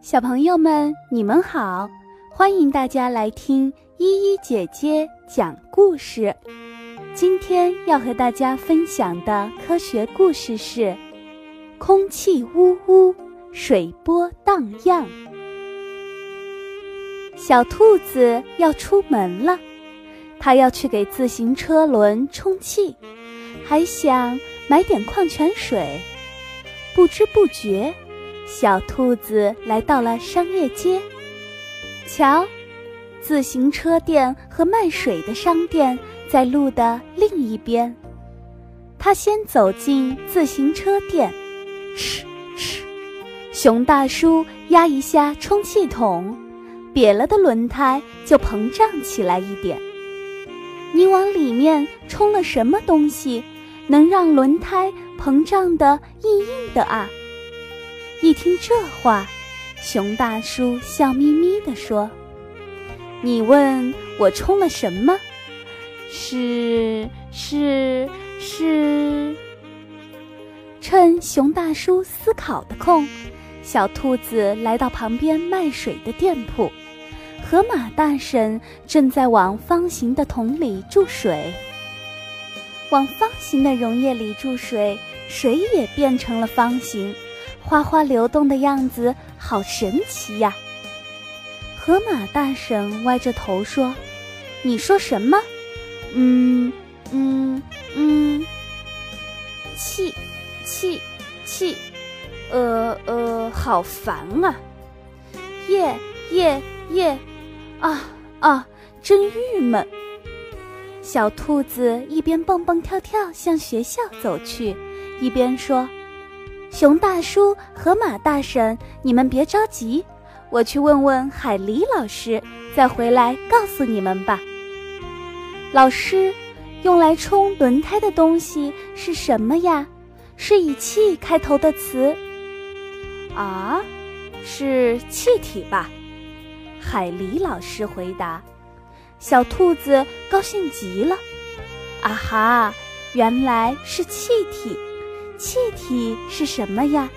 小朋友们，你们好，欢迎大家来听依依姐姐讲故事。今天要和大家分享的科学故事是：空气呜呜，水波荡漾。小兔子要出门了，它要去给自行车轮充气，还想买点矿泉水。不知不觉，小兔子来到了商业街。瞧，自行车店和卖水的商店在路的另一边。它先走进自行车店，哧哧，熊大叔压一下充气筒，瘪了的轮胎就膨胀起来一点。你往里面充了什么东西，能让轮胎？膨胀的硬硬的啊！一听这话，熊大叔笑眯眯地说：“你问我充了什么？是是是。”趁熊大叔思考的空，小兔子来到旁边卖水的店铺，河马大婶正在往方形的桶里注水。往方形的溶液里注水。水也变成了方形，哗哗流动的样子，好神奇呀！河马大婶歪着头说：“你说什么？嗯嗯嗯，气气气，呃呃，好烦啊！耶耶耶，啊啊，真郁闷！”小兔子一边蹦蹦跳跳向学校走去。一边说：“熊大叔、河马大婶，你们别着急，我去问问海狸老师，再回来告诉你们吧。”老师，用来充轮胎的东西是什么呀？是以气开头的词。啊，是气体吧？海狸老师回答。小兔子高兴极了，啊哈，原来是气体。气体是什么呀？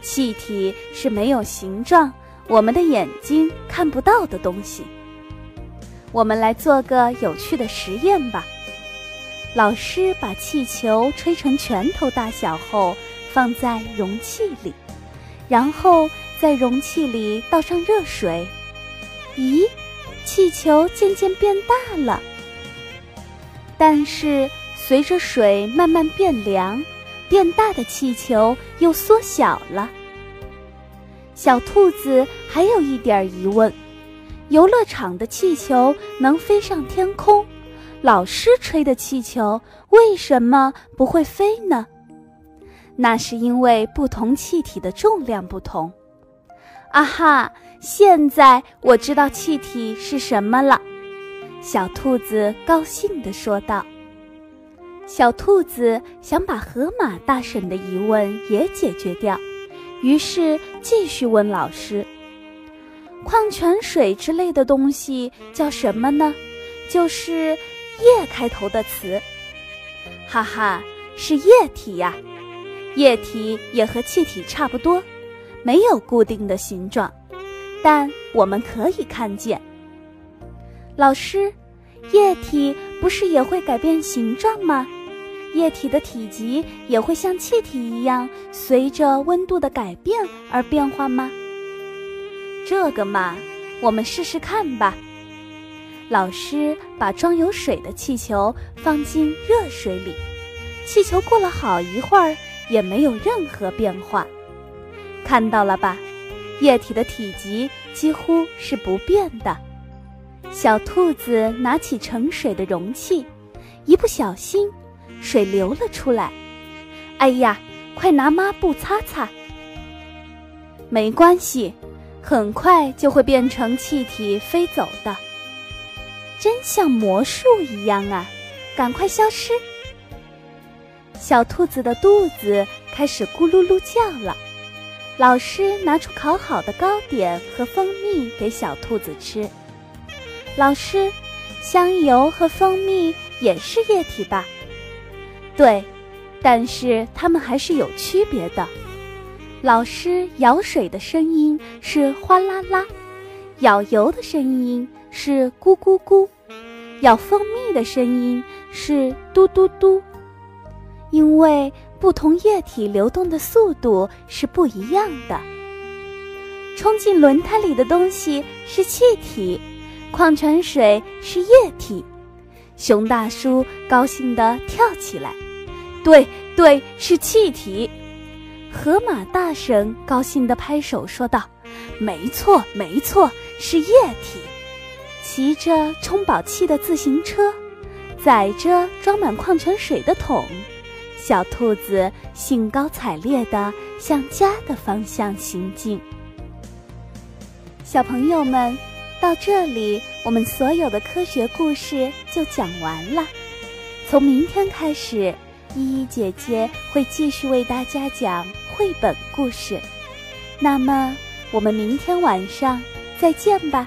气体是没有形状，我们的眼睛看不到的东西。我们来做个有趣的实验吧。老师把气球吹成拳头大小后，放在容器里，然后在容器里倒上热水。咦，气球渐渐变大了。但是。随着水慢慢变凉，变大的气球又缩小了。小兔子还有一点疑问：游乐场的气球能飞上天空，老师吹的气球为什么不会飞呢？那是因为不同气体的重量不同。啊哈！现在我知道气体是什么了。小兔子高兴地说道。小兔子想把河马大婶的疑问也解决掉，于是继续问老师：“矿泉水之类的东西叫什么呢？就是‘液’开头的词。”“哈哈，是液体呀！液体也和气体差不多，没有固定的形状，但我们可以看见。”老师，液体不是也会改变形状吗？液体的体积也会像气体一样，随着温度的改变而变化吗？这个嘛，我们试试看吧。老师把装有水的气球放进热水里，气球过了好一会儿也没有任何变化。看到了吧？液体的体积几乎是不变的。小兔子拿起盛水的容器，一不小心。水流了出来，哎呀，快拿抹布擦擦。没关系，很快就会变成气体飞走的。真像魔术一样啊！赶快消失。小兔子的肚子开始咕噜噜叫了。老师拿出烤好的糕点和蜂蜜给小兔子吃。老师，香油和蜂蜜也是液体吧？对，但是它们还是有区别的。老师舀水的声音是哗啦啦，舀油的声音是咕咕咕，舀蜂蜜的声音是嘟嘟嘟。因为不同液体流动的速度是不一样的。冲进轮胎里的东西是气体，矿泉水是液体。熊大叔高兴地跳起来：“对对，是气体！”河马大婶高兴地拍手说道：“没错没错，是液体！”骑着充饱气的自行车，载着装满矿泉水的桶。小兔子兴高采烈地向家的方向行进。小朋友们，到这里，我们所有的科学故事就讲完了。从明天开始，依依姐姐会继续为大家讲绘本故事。那么，我们明天晚上再见吧。